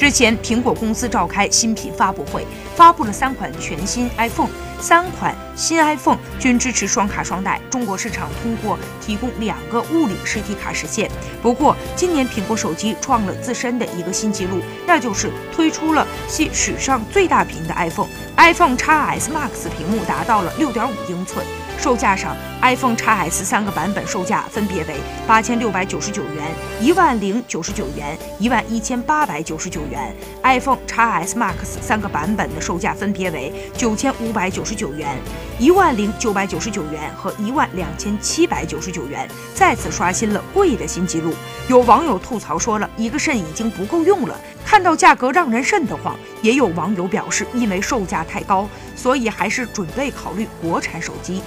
日前，苹果公司召开新品发布会，发布了三款全新 iPhone。三款新 iPhone 均支持双卡双待，中国市场通过提供两个物理实体卡实现。不过，今年苹果手机创了自身的一个新纪录，那就是推出了系史上最大屏的 iPhone。iPhone XS Max 屏幕达到了六点五英寸。售价上，iPhone XS 三个版本售价分别为八千六百九十九元、一万零九十九元、一万一千八百九十九元。iPhone XS Max 三个版本的售价分别为九千五百九十九元、一万零九百九十九元和一万两千七百九十九元，再次刷新了贵的新纪录。有网友吐槽说了一个肾已经不够用了，看到价格让人肾得慌。也有网友表示，因为售价太高，所以还是准备考虑国产手机。